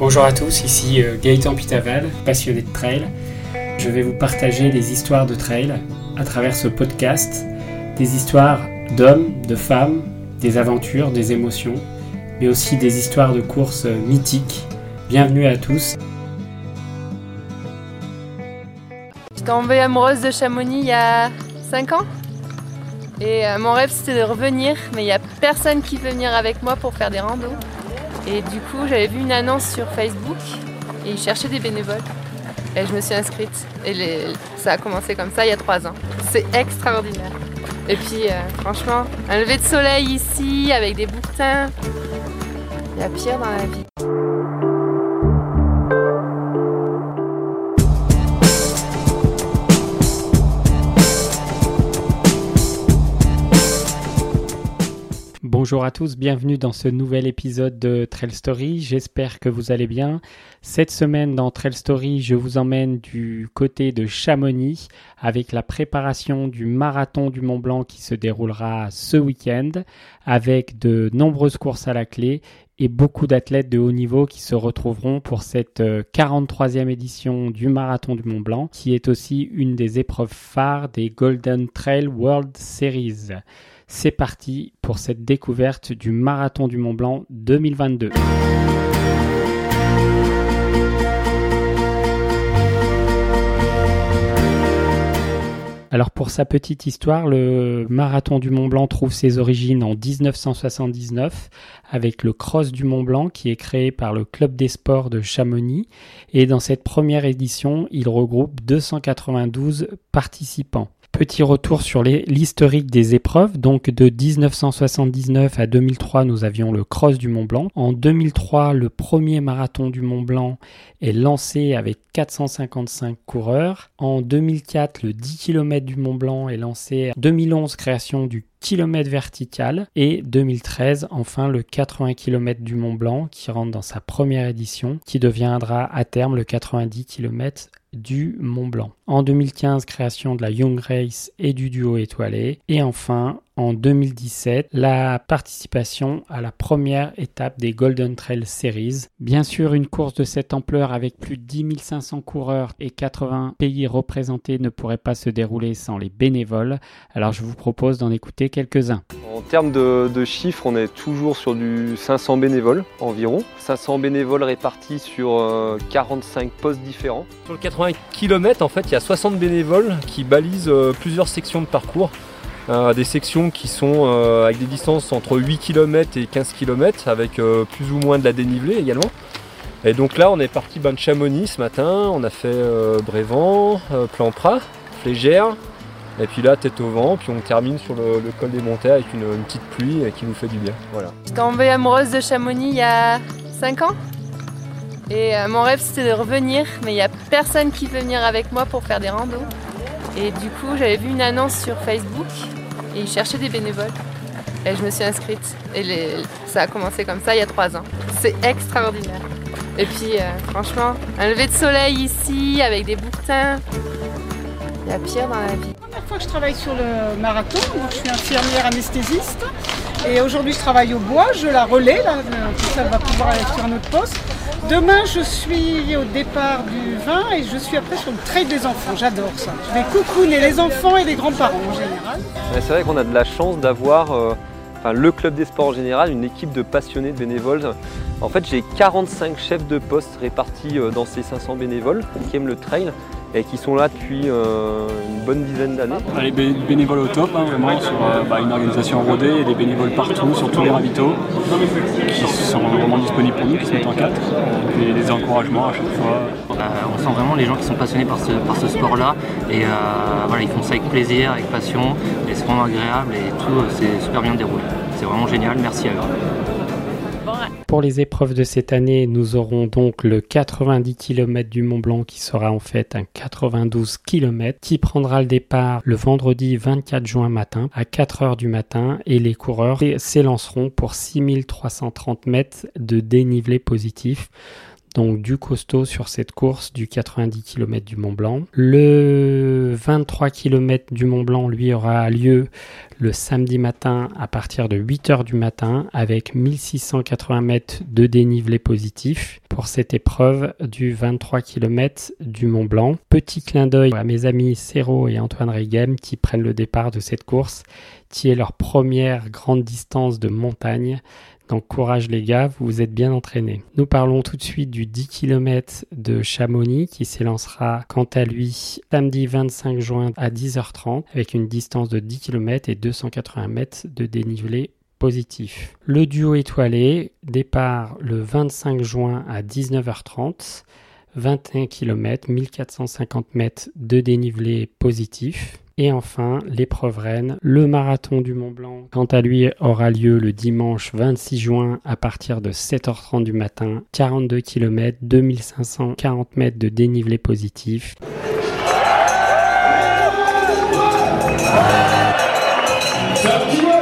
Bonjour à tous, ici euh, Gaëtan Pitaval, passionné de trail. Je vais vous partager des histoires de trail à travers ce podcast, des histoires d'hommes, de femmes, des aventures, des émotions, mais aussi des histoires de courses mythiques. Bienvenue à tous. Je tombée amoureuse de Chamonix il y a 5 ans. Et euh, mon rêve c'était de revenir, mais il n'y a personne qui veut venir avec moi pour faire des randos. Et du coup, j'avais vu une annonce sur Facebook et ils cherchaient des bénévoles. Et je me suis inscrite. Et ça a commencé comme ça il y a 3 ans. C'est extraordinaire. Et puis, euh, franchement, un lever de soleil ici avec des bouquetins. Il y a pire dans la vie. Bonjour à tous, bienvenue dans ce nouvel épisode de Trail Story. J'espère que vous allez bien. Cette semaine dans Trail Story, je vous emmène du côté de Chamonix avec la préparation du marathon du Mont Blanc qui se déroulera ce week-end avec de nombreuses courses à la clé et beaucoup d'athlètes de haut niveau qui se retrouveront pour cette 43e euh, édition du Marathon du Mont Blanc, qui est aussi une des épreuves phares des Golden Trail World Series. C'est parti pour cette découverte du Marathon du Mont Blanc 2022. Alors pour sa petite histoire, le marathon du Mont Blanc trouve ses origines en 1979 avec le Cross du Mont Blanc qui est créé par le Club des sports de Chamonix et dans cette première édition, il regroupe 292 participants. Petit retour sur l'historique des épreuves. Donc de 1979 à 2003, nous avions le Cross du Mont Blanc. En 2003, le premier marathon du Mont Blanc est lancé avec 455 coureurs. En 2004, le 10 km du Mont Blanc est lancé. En 2011, création du kilomètre vertical et 2013 enfin le 80 km du Mont Blanc qui rentre dans sa première édition qui deviendra à terme le 90 km du Mont Blanc. En 2015, création de la Young Race et du duo étoilé. Et enfin, en 2017 la participation à la première étape des Golden Trail Series. Bien sûr, une course de cette ampleur avec plus de 10 500 coureurs et 80 pays représentés ne pourrait pas se dérouler sans les bénévoles. Alors je vous propose d'en écouter quelques-uns. En termes de, chiffres, on est toujours sur du 500 bénévoles environ. 500 bénévoles répartis sur 45 euh, postes différents. Sur le 80 km, en fait, il y a 60 bénévoles qui balisent euh, plusieurs sections de parcours. Euh, des sections qui sont euh, avec des distances entre 8 km et 15 km avec euh, plus ou moins de la dénivelée également. Et donc là on est parti ben, de Chamonix ce matin, on a fait Brévent, Plan-Prat, Flégère, et puis là tête au vent, puis on termine sur le, col des montées avec une, petite pluie qui nous fait du bien. Voilà. Je tombée amoureuse de Chamonix il y a 5 ans. Et mon rêve c'était de revenir, mais il n'y a personne qui veut venir avec moi pour faire des randos. Et du coup j'avais vu une annonce sur Facebook et ils cherchaient des bénévoles. Et je me suis inscrite. Et ça a commencé comme ça il y a trois ans. C'est extraordinaire. Et puis euh, franchement, un lever de soleil ici avec des bouquetins. Il y a pire dans la vie. La première fois que je travaille sur le marathon, je suis infirmière anesthésiste. Et aujourd'hui je travaille au bois, je la relais, là, ça va pouvoir aller sur un autre poste. Demain, je suis au départ du vin et je suis après sur le trail des enfants. J'adore ça. Je vais coucouner les enfants et les grands-parents en général. C'est vrai qu'on a de la chance d'avoir euh, le club des sports en général, une équipe de passionnés, de bénévoles. En fait, j'ai 45 chefs de poste répartis euh, dans ces 500 bénévoles qui aiment le trail et qui sont là depuis euh, une bonne dizaine d'années. Ah, les bénévoles au top, hein, vraiment, sur euh, bah, une organisation rodée, et des bénévoles partout, sur tous les ravitaux, qui sont vraiment disponibles pour nous, qui se mettent en quatre, et des encouragements à chaque fois. Euh, on sent vraiment les gens qui sont passionnés par ce, par ce sport-là, et voilà, ils font ça avec plaisir, avec passion, et c'est vraiment agréable, et tout c'est super bien déroulé. C'est vraiment génial, merci à eux. Pour les épreuves de cette année, nous aurons donc le 90 km du Mont Blanc qui sera en fait un 92 km qui prendra le départ le vendredi 24 juin matin à 4 heures du matin et les coureurs s'élanceront pour 6330 mètres de dénivelé positif donc du costaud sur cette course du 90 km du Mont Blanc. Le 23 km du Mont Blanc, lui, aura lieu le samedi matin à partir de 8h du matin avec 1680 mètres de dénivelé positif pour cette épreuve du 23 km du Mont Blanc. Petit clin d'œil à mes amis Serrault et Antoine Regem qui prennent le départ de cette course qui est leur première grande distance de montagne donc courage les gars, vous vous êtes bien entraînés. Nous parlons tout de suite du 10 km de Chamonix qui s'élancera quant à lui samedi 25 juin à 10h30 avec une distance de 10 km et 280 mètres de dénivelé positif. Le duo étoilé départ le 25 juin à 19h30, 21 km, 1450 mètres de dénivelé positif. Et enfin, l'épreuve reine, le marathon du Mont Blanc, quant à lui, aura lieu le dimanche 26 juin à partir de 7h30 du matin, 42 km, 2540 mètres de dénivelé positif. ¡Viva!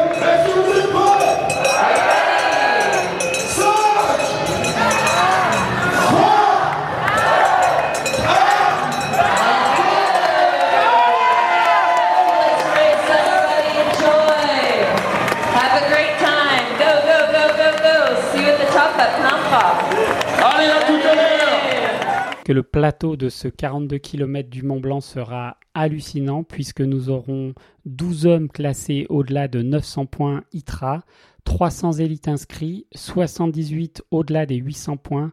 Que le plateau de ce 42 km du Mont Blanc sera hallucinant puisque nous aurons 12 hommes classés au-delà de 900 points ITRA, 300 élites inscrits, 78 au-delà des 800 points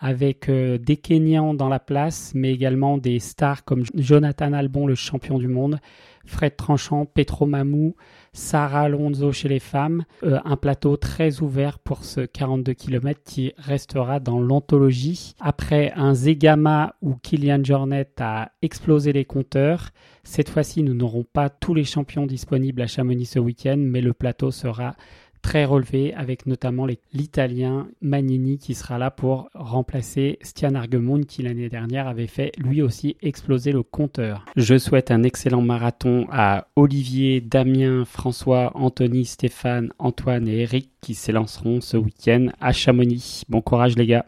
avec euh, des Kenyans dans la place, mais également des stars comme Jonathan Albon, le champion du monde, Fred Tranchant, Petro Mamou, Sarah Alonso chez les femmes. Euh, un plateau très ouvert pour ce 42 km qui restera dans l'anthologie. Après un Zegama où Kylian Jornet a explosé les compteurs, cette fois-ci nous n'aurons pas tous les champions disponibles à Chamonix ce week-end, mais le plateau sera très relevé avec notamment l'Italien Magnini qui sera là pour remplacer Stian Argemund qui l'année dernière avait fait lui aussi exploser le compteur. Je souhaite un excellent marathon à Olivier, Damien, François, Anthony, Stéphane, Antoine et Eric qui s'élanceront ce week-end à Chamonix. Bon courage les gars.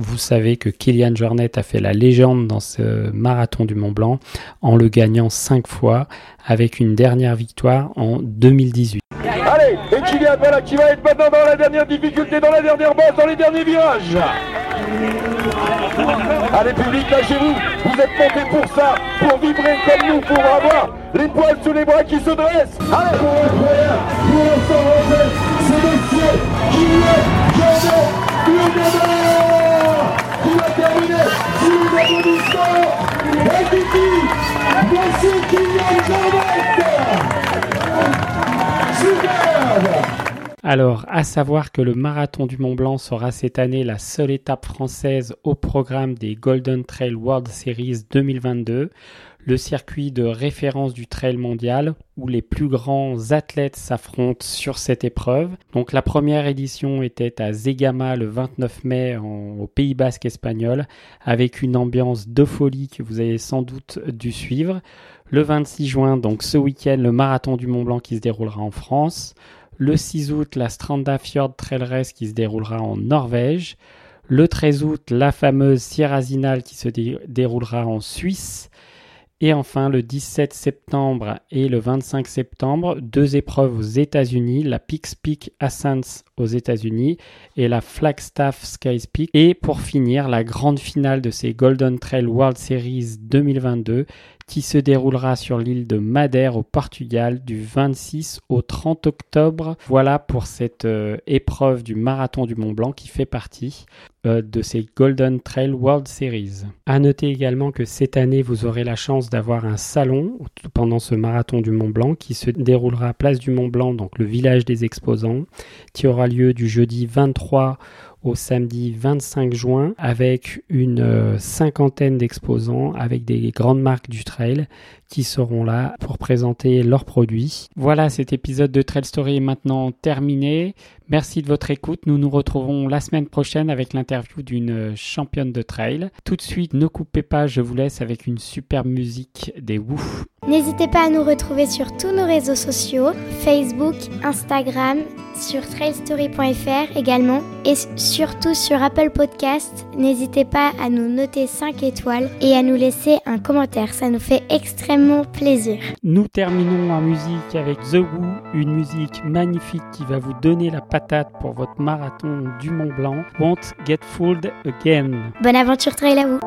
Vous savez que Kylian Jornet a fait la légende dans ce marathon du Mont Blanc en le gagnant cinq fois avec une dernière victoire en 2018. Allez, et Kylian voilà qui va être maintenant dans la dernière difficulté, dans la dernière bosse, dans les derniers virages. Allez public, lâchez-vous, vous êtes montés pour ça, pour vibrer comme nous, pour avoir les poils sous les bras qui se dressent. Allez, pour pour c'est monsieur Kylian Merci, Kylian Jordan Super alors, à savoir que le marathon du Mont Blanc sera cette année la seule étape française au programme des Golden Trail World Series 2022 le circuit de référence du trail mondial où les plus grands athlètes s'affrontent sur cette épreuve. Donc la première édition était à Zegama le 29 mai au Pays Basque espagnol avec une ambiance de folie que vous avez sans doute dû suivre. Le 26 juin, donc ce week-end, le marathon du Mont Blanc qui se déroulera en France. Le 6 août, la Stranda Fjord Trail Race qui se déroulera en Norvège. Le 13 août, la fameuse Sierra Zinal qui se déroulera en Suisse. Et enfin, le 17 septembre et le 25 septembre, deux épreuves aux États-Unis, la Pix Peak Ascents aux États-Unis et la Flagstaff Skies Peak. Et pour finir, la grande finale de ces Golden Trail World Series 2022 qui se déroulera sur l'île de Madère au Portugal du 26 au 30 octobre. Voilà pour cette euh, épreuve du marathon du Mont Blanc qui fait partie de ces Golden Trail World Series. À noter également que cette année vous aurez la chance d'avoir un salon pendant ce marathon du Mont Blanc qui se déroulera à Place du Mont Blanc, donc le village des exposants, qui aura lieu du jeudi 23 au samedi 25 juin avec une euh, cinquantaine d'exposants avec des grandes marques du trail qui seront là pour présenter leurs produits. Voilà, cet épisode de Trail Story est maintenant terminé. Merci de votre écoute. Nous nous retrouvons la semaine prochaine avec l'interview d'une championne de trail. Tout de suite, ne coupez pas, je vous laisse avec une superbe musique des Wouf. N'hésitez pas à nous retrouver sur tous nos réseaux sociaux, Facebook, Instagram, sur trailstory.fr également et surtout sur Apple Podcast. N'hésitez pas à nous noter 5 étoiles et à nous laisser un commentaire, ça nous fait extrêmement plaisir. Nous terminons en musique avec The Woo, une musique magnifique qui va vous donner la patate pour votre marathon du Mont Blanc. Won't Get Fooled Again. Bonne aventure trail à vous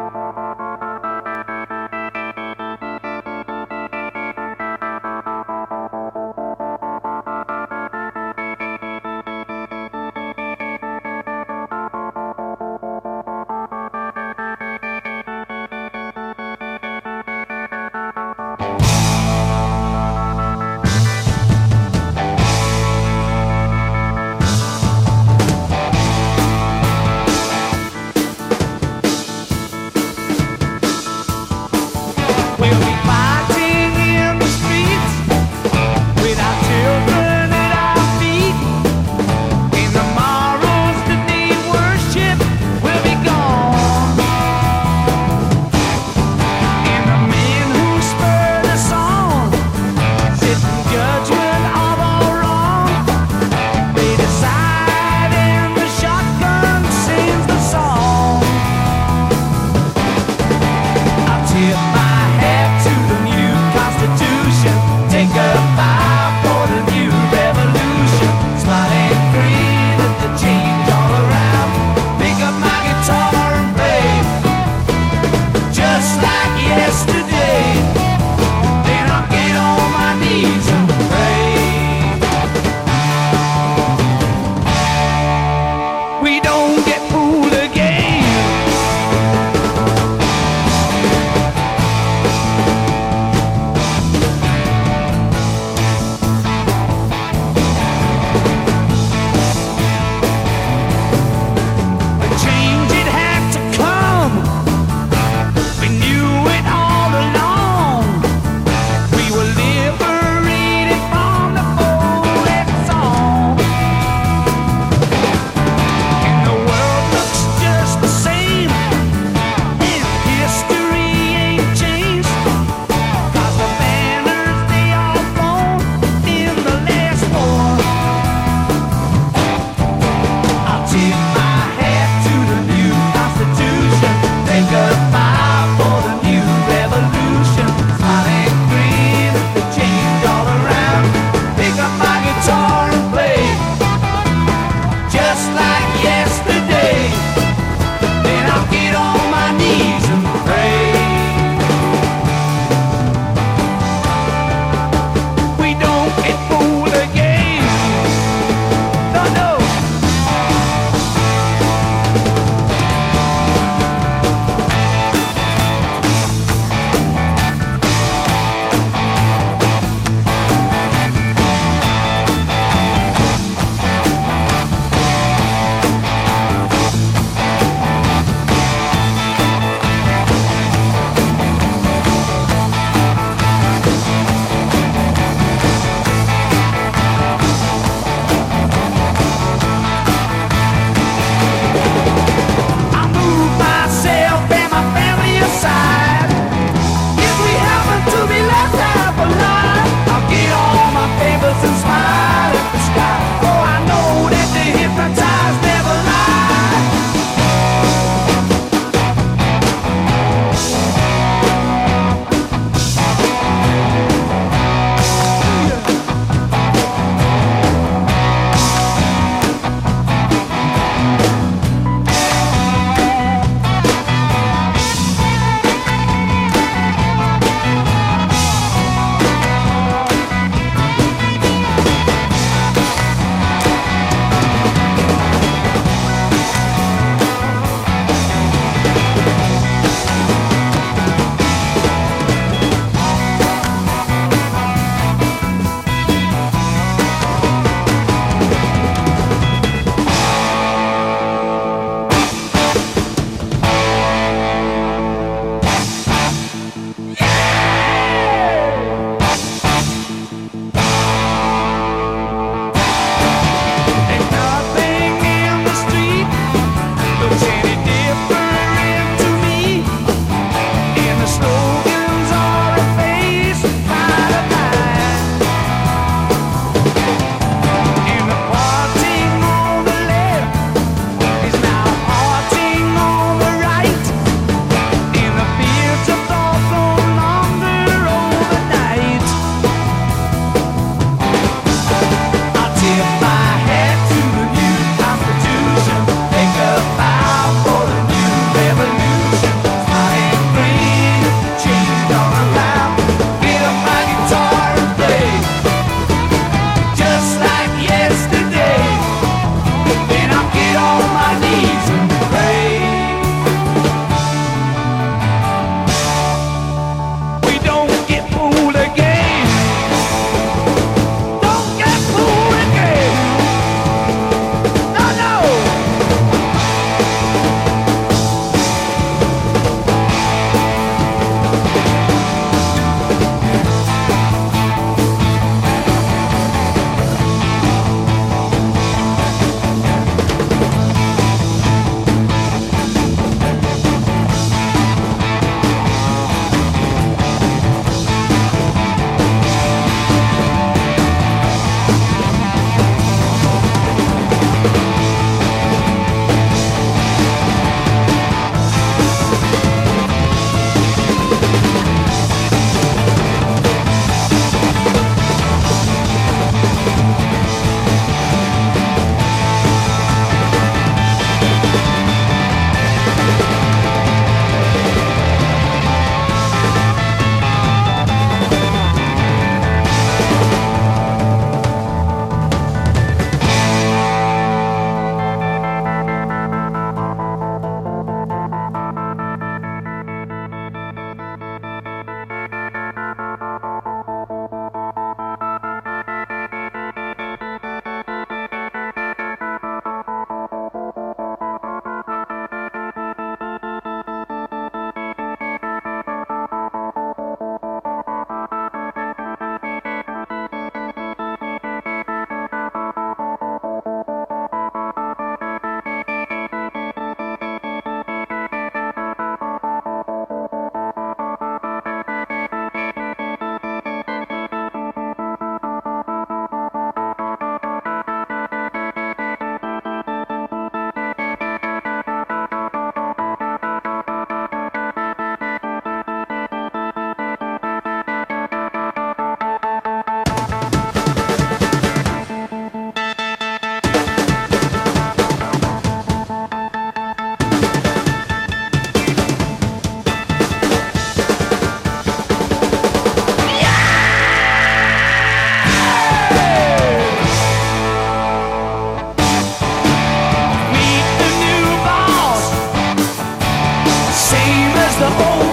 Oh.